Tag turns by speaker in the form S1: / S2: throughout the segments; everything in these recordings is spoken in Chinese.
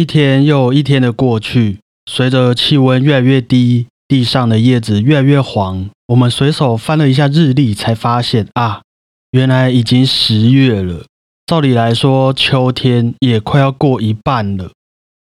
S1: 一天又一天的过去，随着气温越来越低，地上的叶子越来越黄。我们随手翻了一下日历，才发现啊，原来已经十月了。照理来说，秋天也快要过一半了。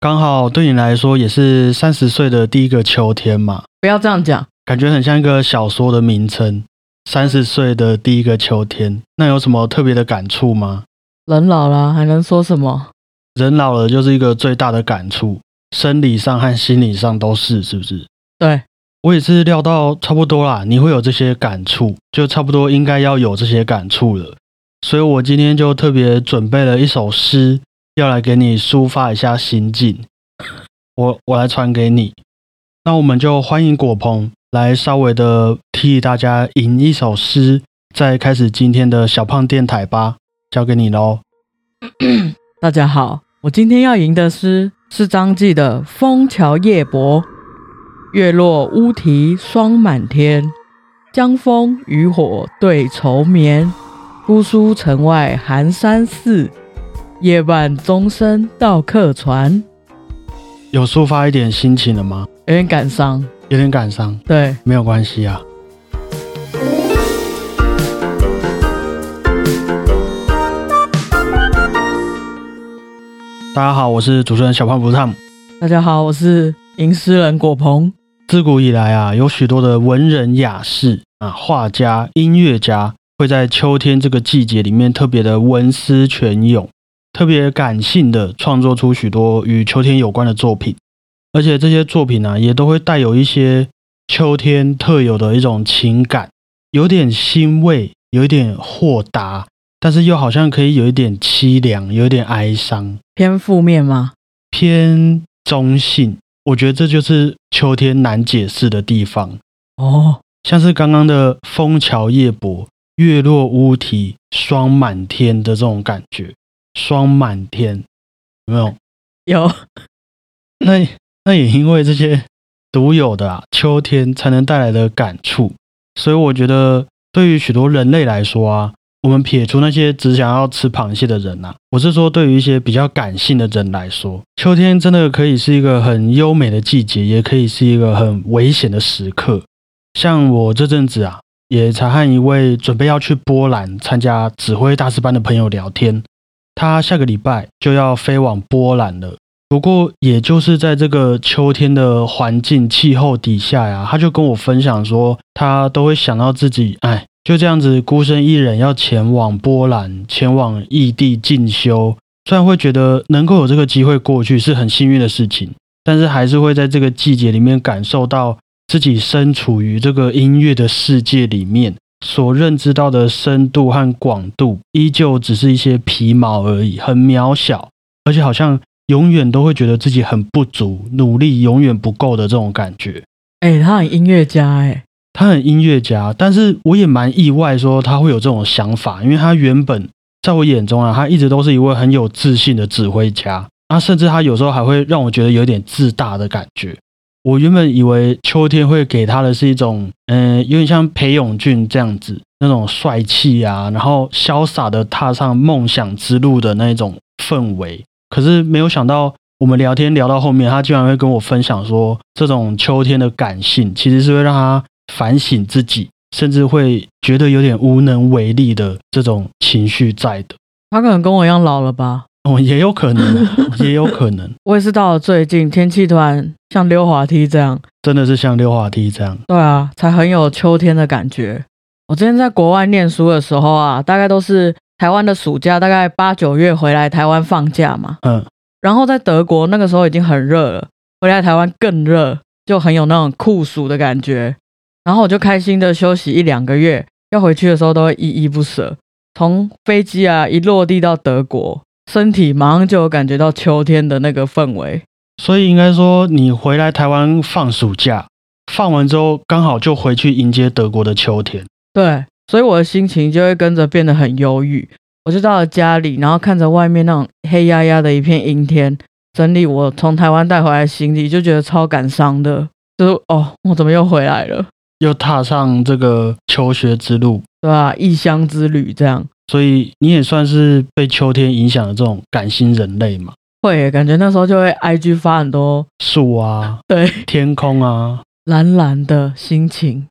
S1: 刚好对你来说，也是三十岁的第一个秋天嘛。
S2: 不要这样讲，
S1: 感觉很像一个小说的名称。三十岁的第一个秋天，那有什么特别的感触吗？
S2: 人老了还能说什么？
S1: 人老了就是一个最大的感触，生理上和心理上都是，是不是？
S2: 对
S1: 我也是料到差不多啦，你会有这些感触，就差不多应该要有这些感触了。所以我今天就特别准备了一首诗，要来给你抒发一下心境。我我来传给你，那我们就欢迎果鹏来稍微的替大家吟一首诗，再开始今天的小胖电台吧，交给你喽。
S2: 大家好，我今天要吟的诗是张继的《枫桥夜泊》。月落乌啼霜满天，江枫渔火对愁眠。姑苏城外寒山寺，夜半钟声到客船。
S1: 有抒发一点心情了吗？
S2: 有点感伤，
S1: 有点感伤，
S2: 对，
S1: 没有关系啊。大家好，我是主持人小胖不烫。
S2: 大家好，我是吟诗人果鹏。
S1: 自古以来啊，有许多的文人雅士啊、画家、音乐家，会在秋天这个季节里面特别的文思泉涌，特别感性的创作出许多与秋天有关的作品。而且这些作品呢、也都会带有一些秋天特有的一种情感，有点欣慰，有一点豁达，但是又好像可以有一点凄凉，有一点哀伤。
S2: 偏负面吗？
S1: 偏中性，我觉得这就是秋天难解释的地方。
S2: 哦，
S1: 像是刚刚的“枫桥夜泊，月落乌啼，霜满天”的这种感觉，霜满天有没有？
S2: 有
S1: 那那也因为这些独有的啊秋天才能带来的感触，所以我觉得对于许多人类来说啊，我们撇除那些只想要吃螃蟹的人呐、我是说对于一些比较感性的人来说，秋天真的可以是一个很优美的季节，也可以是一个很危险的时刻。像我这阵子啊，也才和一位准备要去波兰参加指挥大师班的朋友聊天，他下个礼拜就要飞往波兰了。不过，也就是在这个秋天的环境气候底下呀，他就跟我分享说，他都会想到自己，哎，就这样子孤身一人要前往波兰，前往异地进修。虽然会觉得能够有这个机会过去是很幸运的事情，但是还是会在这个季节里面感受到自己身处于这个音乐的世界里面，所认知到的深度和广度，依旧只是一些皮毛而已，很渺小，而且好像永远都会觉得自己很不足，努力永远不够的这种感觉。
S2: 哎、他很音乐家哎、
S1: 他很音乐家，但是我也蛮意外说他会有这种想法，因为他原本在我眼中啊，他一直都是一位很有自信的指挥家，啊，甚至他有时候还会让我觉得有点自大的感觉。我原本以为秋天会给他的是一种，嗯、有点像裴勇俊这样子那种帅气啊，然后潇洒的踏上梦想之路的那种氛围。可是没有想到，我们聊天聊到后面，他居然会跟我分享说，这种秋天的感性其实是会让他反省自己，甚至会觉得有点无能为力的这种情绪在的。
S2: 他可能跟我一样老了吧。
S1: 哦，也有可能，也有可能，
S2: 我也是到了最近，天气突然像溜滑梯这样，
S1: 真的是像溜滑梯这样。
S2: 对啊，才很有秋天的感觉。我之前在国外念书的时候啊，大概都是台湾的暑假，大概八九月回来台湾放假嘛。
S1: 嗯，
S2: 然后在德国那个时候已经很热了，回来台湾更热，就很有那种酷暑的感觉。然后我就开心的休息一两个月，要回去的时候都会依依不舍。从飞机啊一落地到德国，身体马上就有感觉到秋天的那个氛围。
S1: 所以应该说，你回来台湾放暑假，放完之后刚好就回去迎接德国的秋天。
S2: 对，所以我的心情就会跟着变得很忧郁。我就到了家里，然后看着外面那种黑压压的一片阴天，整理我从台湾带回来的行李，就觉得超感伤的。就是哦，我怎么又回来了？
S1: 又踏上这个求学之路，
S2: 对吧、异乡之旅这样。
S1: 所以你也算是被秋天影响的这种感性人类嘛。
S2: 会耶，感觉那时候就会 IG 发很多
S1: 树啊，
S2: 对
S1: 天空啊，
S2: 蓝蓝的心情。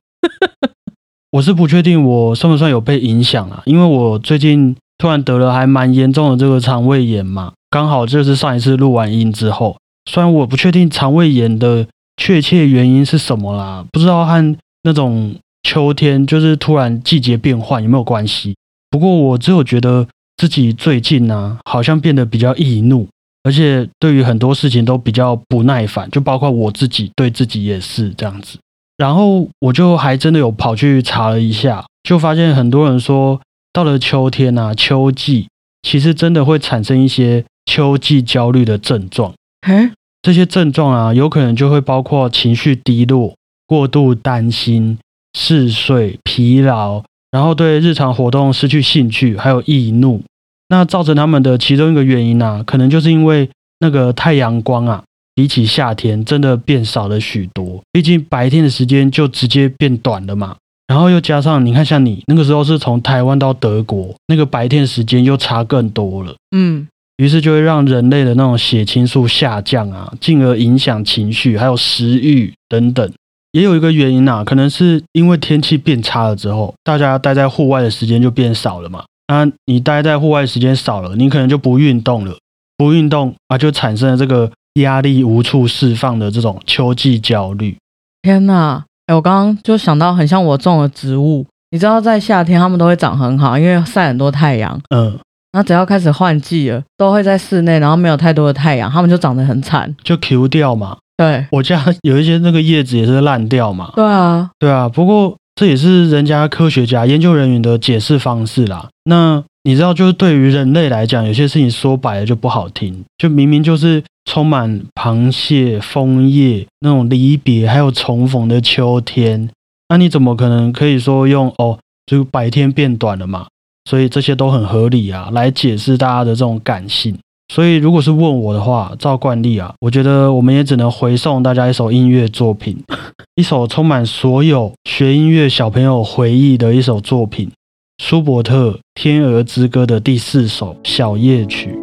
S1: 我是不确定我算不算有被影响啊，因为我最近突然得了还蛮严重的这个肠胃炎嘛，刚好就是上一次录完音之后，虽然我不确定肠胃炎的确切原因是什么啦，不知道和那种秋天就是突然季节变换有没有关系。不过我只有觉得自己最近呢、好像变得比较易怒，而且对于很多事情都比较不耐烦，就包括我自己对自己也是这样子。然后我就还真的有跑去查了一下，就发现很多人说，到了秋天啊，秋季其实真的会产生一些秋季焦虑的症状。
S2: 哎，
S1: 这些症状啊，有可能就会包括情绪低落、过度担心、嗜睡、疲劳，然后对日常活动失去兴趣，还有易怒。那造成他们的其中一个原因啊，可能就是因为那个太阳光啊，比起夏天真的变少了许多。毕竟白天的时间就直接变短了嘛。然后又加上你看，像你那个时候是从台湾到德国，那个白天时间又差更多了。
S2: 嗯，
S1: 于是就会让人类的那种血清素下降啊，进而影响情绪，还有食欲等等。也有一个原因啊，可能是因为天气变差了之后，大家待在户外的时间就变少了嘛。那你待在户外的时间少了，你可能就不运动了，不运动啊，就产生了这个压力无处释放的这种秋季焦虑。
S2: 天哪！哎，我刚刚就想到，很像我种的植物，你知道，在夏天它们都会长很好，因为晒很多太阳。
S1: 嗯，
S2: 那只要开始换季了，都会在室内，然后没有太多的太阳，它们就长得很惨。
S1: 就 Q 掉嘛。
S2: 对，
S1: 我家有一些那个叶子也是烂掉嘛。
S2: 对啊，
S1: 对啊，不过这也是人家科学家、研究人员的解释方式啦。那你知道，就是对于人类来讲，有些事情说白了就不好听，就明明就是充满螃蟹、枫叶那种离别还有重逢的秋天，那你怎么可能可以说用哦，就白天变短了嘛？所以这些都很合理啊，来解释大家的这种感性。所以，如果是问我的话，照惯例啊，我觉得我们也只能回送大家一首音乐作品，一首充满所有学音乐小朋友回忆的一首作品——舒伯特《天鹅之歌》的第四首小夜曲。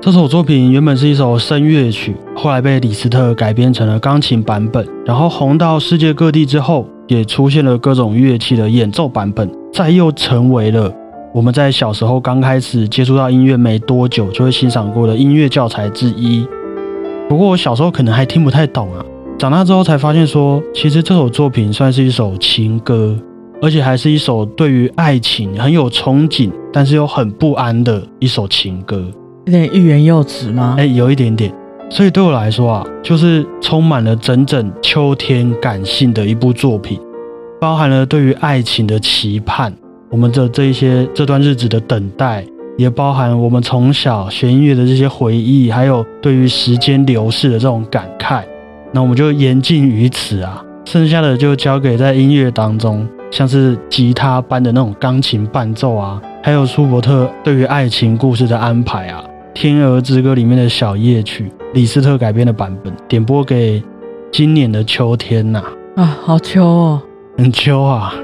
S1: 这首作品原本是一首声乐曲，后来被李斯特改编成了钢琴版本，然后红到世界各地之后，也出现了各种乐器的演奏版本，再又成为了。我们在小时候刚开始接触到音乐没多久，就会欣赏过的音乐教材之一。不过我小时候可能还听不太懂啊，长大之后才发现说，其实这首作品算是一首情歌，而且还是一首对于爱情很有憧憬，但是又很不安的一首情歌。
S2: 有点欲言又止吗？
S1: 哎，有一点点。所以对我来说啊，就是充满了整整秋天感性的一部作品，包含了对于爱情的期盼。我们的这一些这段日子的等待，也包含我们从小学音乐的这些回忆，还有对于时间流逝的这种感慨。那我们就言尽于此啊，剩下的就交给在音乐当中，像是吉他般的那种钢琴伴奏啊，还有舒伯特对于爱情故事的安排啊，《天鹅之歌》里面的小夜曲，李斯特改编的版本，点播给今年的秋天呐、
S2: 啊，好秋哦。
S1: 很秋啊。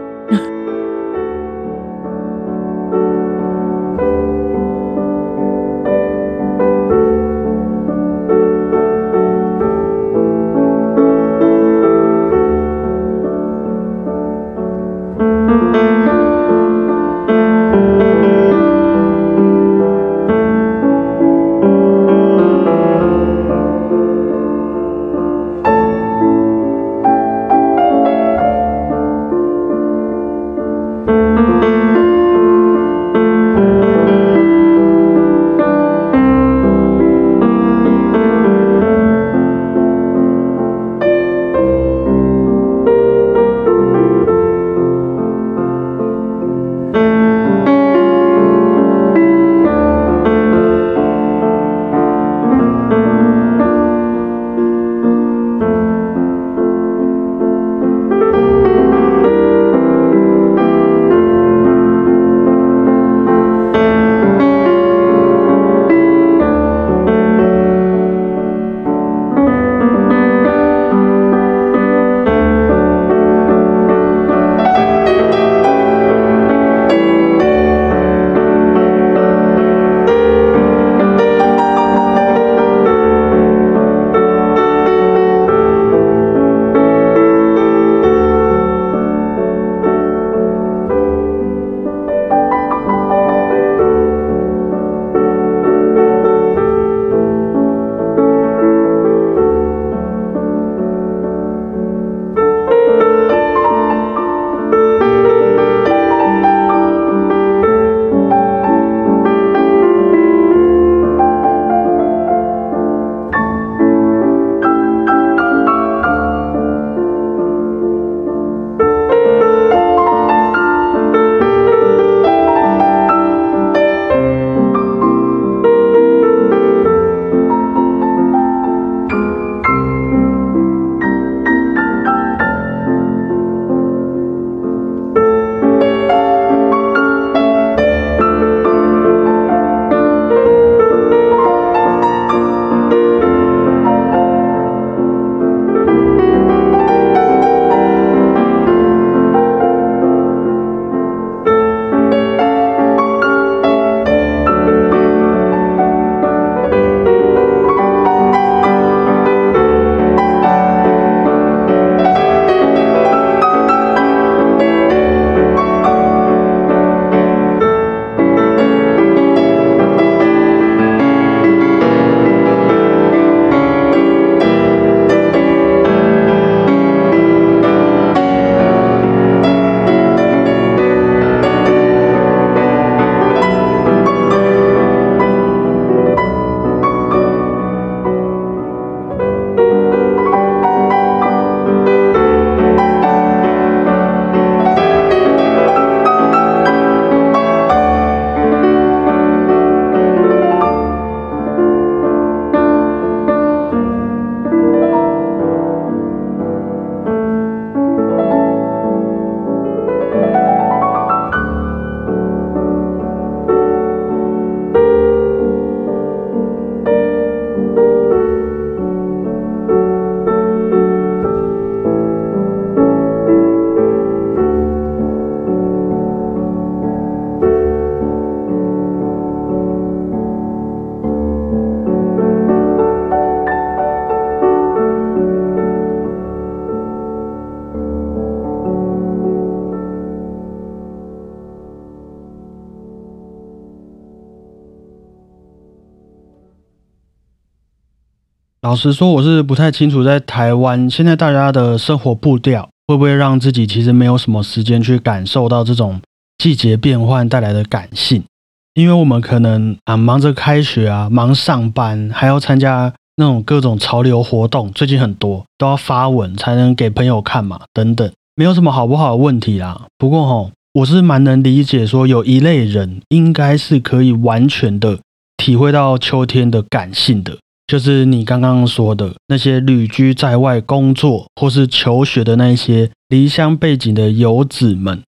S1: 老实说，我是不太清楚在台湾现在大家的生活步调会不会让自己其实没有什么时间去感受到这种季节变换带来的感性，因为我们可能啊忙着开学啊，忙上班，还要参加那种各种潮流活动，最近很多都要发文才能给朋友看嘛，等等，没有什么好不好的问题啦。不过吼，我是蛮能理解说有一类人应该是可以完全的体会到秋天的感性的。就是你刚刚说的那些旅居在外工作或是求学的那些离乡背景的游子们，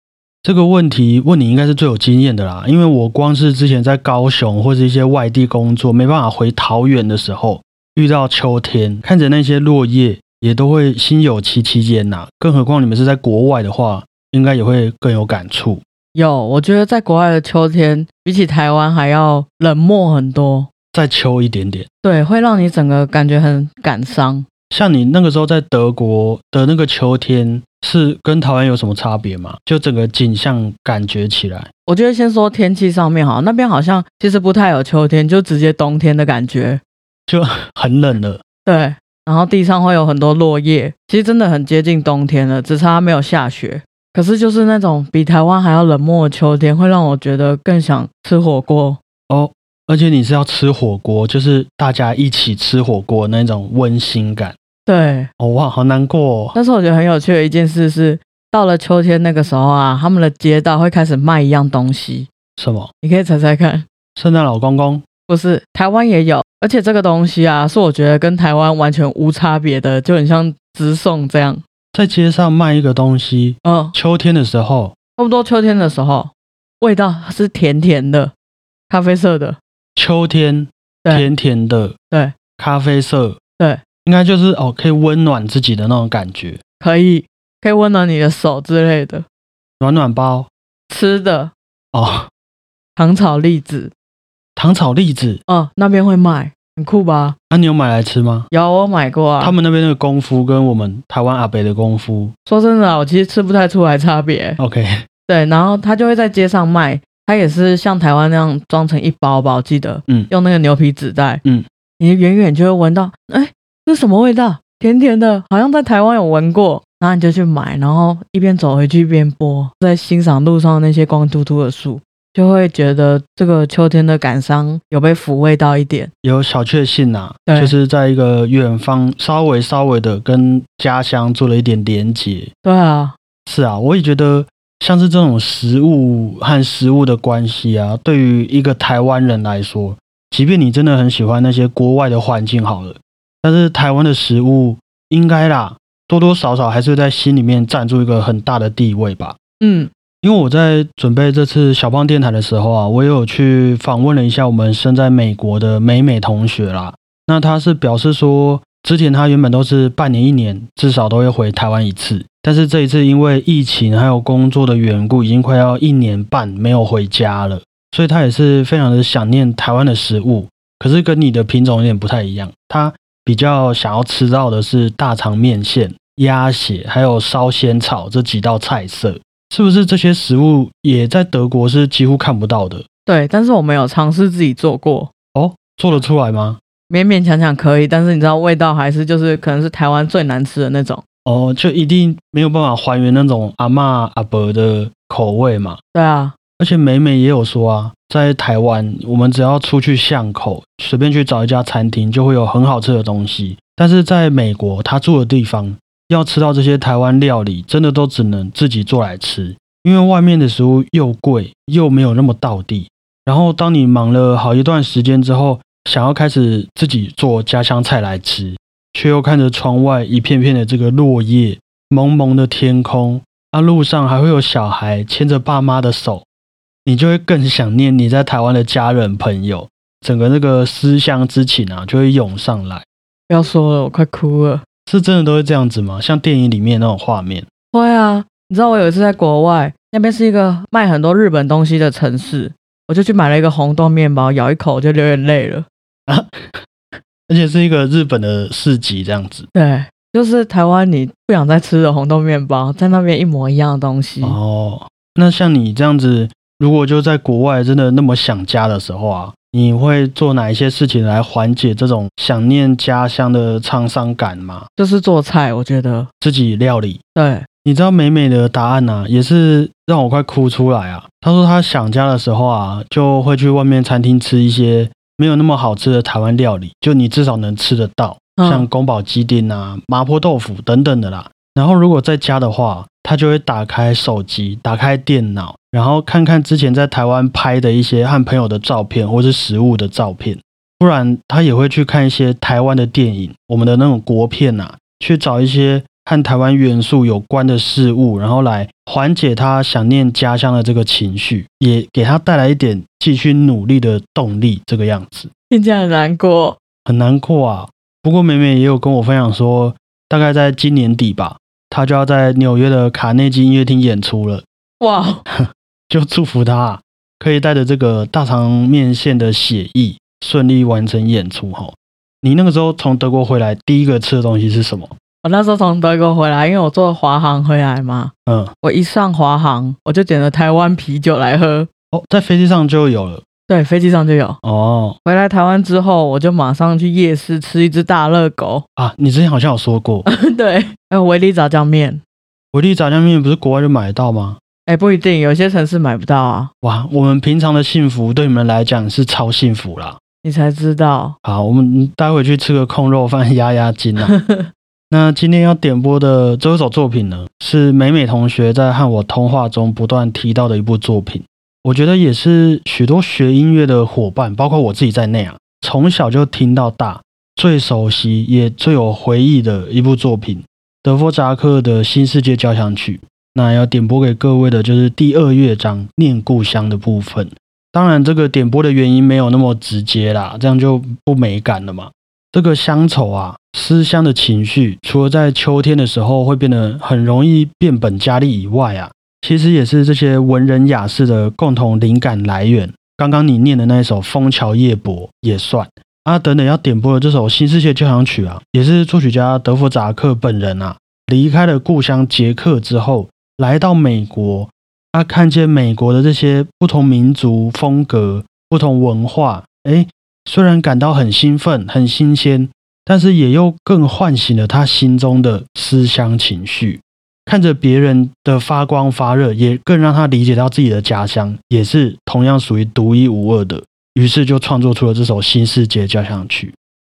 S1: 这个问题问你应该是最有经验的啦。因为我光是之前在高雄或是一些外地工作，没办法回桃园的时候，遇到秋天，看着那些落叶，也都会心有戚戚焉呐。更何况你们是在国外的话，应该也会更有感触。
S2: 有，我觉得在国外的秋天比起台湾还要冷漠很多。
S1: 再秋一点点，
S2: 对，会让你整个感觉很感伤。
S1: 像你那个时候在德国的那个秋天，是跟台湾有什么差别吗？就整个景象感觉起来，
S2: 我觉得先说天气上面哈，那边好像其实不太有秋天，就直接冬天的感觉，
S1: 就很冷了。
S2: 对，然后地上会有很多落叶，其实真的很接近冬天了，只差没有下雪。可是就是那种比台湾还要冷漠的秋天，会让我觉得更想吃火锅
S1: 哦。而且你是要吃火锅，就是大家一起吃火锅那种温馨感。
S2: 对，
S1: 哦哇，好难过。
S2: 但是我觉得很有趣的一件事是，到了秋天那个时候啊，他们的街道会开始卖一样东西。
S1: 什么？
S2: 你可以猜猜看。
S1: 圣诞老公公？
S2: 不是，台湾也有。而且这个东西啊，是我觉得跟台湾完全无差别的，就很像直送这样，
S1: 在街上卖一个东西。嗯，秋天的时候，
S2: 差不多秋天的时候，味道是甜甜的，咖啡色的。
S1: 秋天甜甜的，
S2: 对，
S1: 咖啡色，
S2: 对，
S1: 应该就是哦，可以温暖自己的那种感觉，
S2: 可以，可以温暖你的手之类的，
S1: 暖暖包，
S2: 吃的。
S1: 哦，
S2: 糖炒栗子，
S1: 糖炒栗子，
S2: 哦，那边会卖，很酷吧？
S1: 那你有买来吃吗？
S2: 有，我买过啊。
S1: 他们那边那个功夫跟我们台湾阿北的功夫，
S2: 说真的，我其实吃不太出来差别。
S1: OK，
S2: 对，然后他就会在街上卖。它也是像台湾那样装成一包吧，我记得，嗯，用那个牛皮纸袋，嗯，你远远就会闻到，哎，这是什么味道？甜甜的，好像在台湾有闻过，然后你就去买，然后一边走回去一边播，在欣赏路上那些光秃秃的树，就会觉得这个秋天的感伤有被抚慰到一点，
S1: 有小确幸啊，就是在一个远方，稍微稍微的跟家乡做了一点连结。
S2: 对啊，
S1: 是啊，我也觉得。像是这种食物和食物的关系啊，对于一个台湾人来说，即便你真的很喜欢那些国外的环境好了，但是台湾的食物应该啦，多多少少还是在心里面占住一个很大的地位吧。嗯，因为我在准备这次小胖电台的时候啊，我也有去访问了一下我们身在美国的美美同学啦，那他是表示说。之前他原本都是半年一年至少都会回台湾一次，但是这一次因为疫情还有工作的缘故，已经快要一年半没有回家了，所以他也是非常的想念台湾的食物。可是跟你的品种有点不太一样，他比较想要吃到的是大肠面线、鸭血还有烧仙草这几道菜色，是不是这些食物也在德国是几乎看不到的？
S2: 对，但是我没有尝试自己做过
S1: 哦，做得出来吗？
S2: 勉勉强强可以，但是你知道味道还是就是可能是台湾最难吃的那种
S1: 哦，就一定没有办法还原那种阿妈阿伯的口味嘛。
S2: 对啊，
S1: 而且美美也有说啊，在台湾我们只要出去巷口随便去找一家餐厅，就会有很好吃的东西。但是在美国他住的地方，要吃到这些台湾料理，真的都只能自己做来吃，因为外面的食物又贵又没有那么到地。然后当你忙了好一段时间之后。想要开始自己做家乡菜来吃，却又看着窗外一片片的这个落叶、蒙蒙的天空，啊，路上还会有小孩牵着爸妈的手，你就会更想念你在台湾的家人朋友，整个那个思乡之情啊，就会涌上来。
S2: 不要说了，我快哭了。
S1: 是真的都会这样子吗？像电影里面那种画面？
S2: 会啊，你知道我有一次在国外，那边是一个卖很多日本东西的城市，我就去买了一个红豆面包，咬一口就流眼泪了。啊，
S1: 而且是一个日本的市集这样子。
S2: 对，就是台湾你不想再吃的红豆面包，在那边一模一样的东西。
S1: 哦，那像你这样子，如果就在国外真的那么想家的时候啊，你会做哪一些事情来缓解这种想念家乡的沧桑感吗？
S2: 就是做菜，我觉得
S1: 自己料理。
S2: 对，
S1: 你知道美美的答案呢、也是让我快哭出来啊。她说她想家的时候啊，就会去外面餐厅吃一些没有那么好吃的台湾料理，就你至少能吃得到，
S2: 嗯
S1: 像宫保鸡丁啊、麻婆豆腐等等的啦。然后如果在家的话，他就会打开手机、打开电脑，然后看看之前在台湾拍的一些和朋友的照片或是食物的照片。不然他也会去看一些台湾的电影，我们的那种国片啊，去找一些和台湾元素有关的事物，然后来缓解他想念家乡的这个情绪，也给他带来一点继续努力的动力。这个样子
S2: 听起来很难过。
S1: 很难过啊。不过美美也有跟我分享说，大概在今年底吧，她就要在纽约的卡内基音乐厅演出了，
S2: 哇，
S1: 就祝福她啊可以带着这个大肠面线的血意顺利完成演出哈。你那个时候从德国回来，第一个吃的东西是什么？
S2: 我那时候从德国回来，因为我坐华航回来嘛，
S1: 嗯，
S2: 我一上华航，我就点了台湾啤酒来喝。
S1: 哦，在飞机上就有了
S2: 对，飞机上就有。
S1: 哦
S2: 回来台湾之后，我就马上去夜市吃一只大热狗。
S1: 啊，你之前好像有说过，
S2: 对，还有维力炸酱面。
S1: 维力炸酱面不是国外就买得到吗？
S2: 哎，不一定，有些城市买不到啊，
S1: 哇，我们平常的幸福对你们来讲是超幸福啦。
S2: 你才知道。
S1: 好，我们待会去吃个控肉饭压压惊啊。那今天要点播的这首作品呢，是美美同学在和我通话中不断提到的一部作品。我觉得也是许多学音乐的伙伴，包括我自己在内啊，从小就听到大，最熟悉也最有回忆的一部作品——德弗扎克的《新世界交响曲》。那要点播给各位的就是第二乐章《念故乡》的部分。当然，这个点播的原因没有那么直接啦，这样就不美感了嘛。这个乡愁啊，思乡的情绪，除了在秋天的时候会变得很容易变本加厉以外啊，其实也是这些文人雅士的共同灵感来源。刚刚你念的那一首《枫桥夜泊》也算啊。等等要点播的这首《新世界交响曲》啊，也是作曲家德弗扎克本人啊，离开了故乡捷克之后，来到美国，他看见美国的这些不同民族风格、不同文化，诶，虽然感到很兴奋、很新鲜，但是也又更唤醒了他心中的思乡情绪。看着别人的发光发热，也更让他理解到自己的家乡也是同样属于独一无二的。于是就创作出了这首《新世界交响曲》。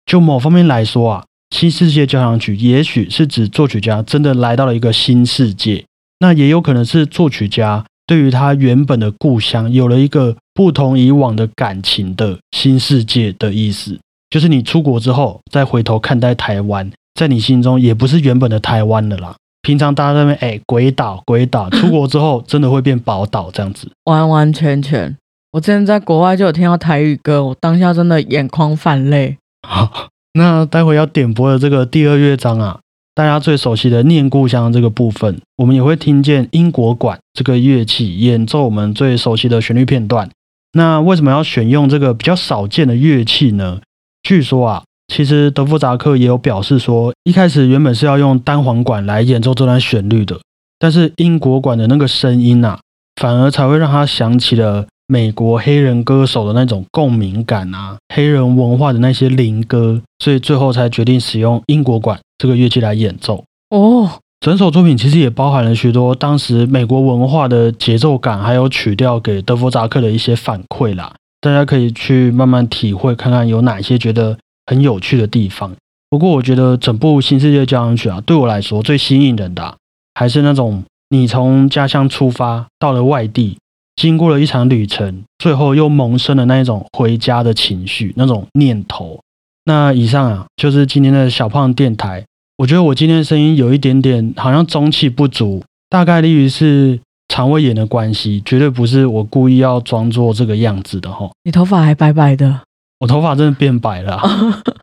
S1: 就某方面来说啊，《新世界交响曲》也许是指作曲家真的来到了一个新世界，那也有可能是作曲家对于他原本的故乡有了一个不同以往的感情的新世界的意思。就是你出国之后再回头看待台湾，在你心中也不是原本的台湾了啦。平常大家在那边哎鬼岛鬼岛，出国之后真的会变宝岛这样子。
S2: 完完全全。我之前在国外就有听到台语歌，我当下真的眼眶泛泪。
S1: 好，那待会要点播的这个第二乐章啊，大家最熟悉的《念故乡》这个部分，我们也会听见英国管这个乐器演奏我们最熟悉的旋律片段。那为什么要选用这个比较少见的乐器呢？据说啊，其实德弗扎克也有表示说，一开始原本是要用单簧管来演奏这段旋律的，但是英国管的那个声音啊，反而才会让他想起了美国黑人歌手的那种共鸣感啊，黑人文化的那些灵歌，所以最后才决定使用英国管这个乐器来演奏。
S2: 哦，
S1: 整首作品其实也包含了许多当时美国文化的节奏感，还有曲调给德弗扎克的一些反馈啦。大家可以去慢慢体会，看看有哪些觉得很有趣的地方。不过，我觉得整部《新世界交响曲》啊，对我来说最吸引人的啊、还是那种你从家乡出发到了外地，经过了一场旅程，最后又萌生了那一种回家的情绪，那种念头。那以上啊，就是今天的小胖电台。我觉得我今天的声音有一点点好像中气不足，大概率是肠胃炎的关系，绝对不是我故意要装作这个样子的哈。
S2: 你头发还白白的，
S1: 我头发真的变白了啊、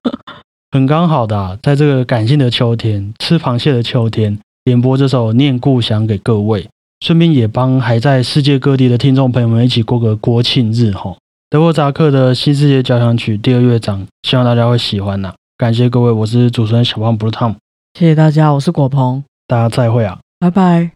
S1: 很刚好的、啊，在这个感性的秋天，吃螃蟹的秋天，点播这首《念故乡》给各位，顺便也帮还在世界各地的听众朋友们一起过个国庆日哈。德沃扎克的《新世界交响曲》第二乐章，希望大家会喜欢呐、感谢各位，我是主持人小胖 Blue Tom，
S2: 谢谢大家，我是果鹏，
S1: 大家再会啊。
S2: 拜拜。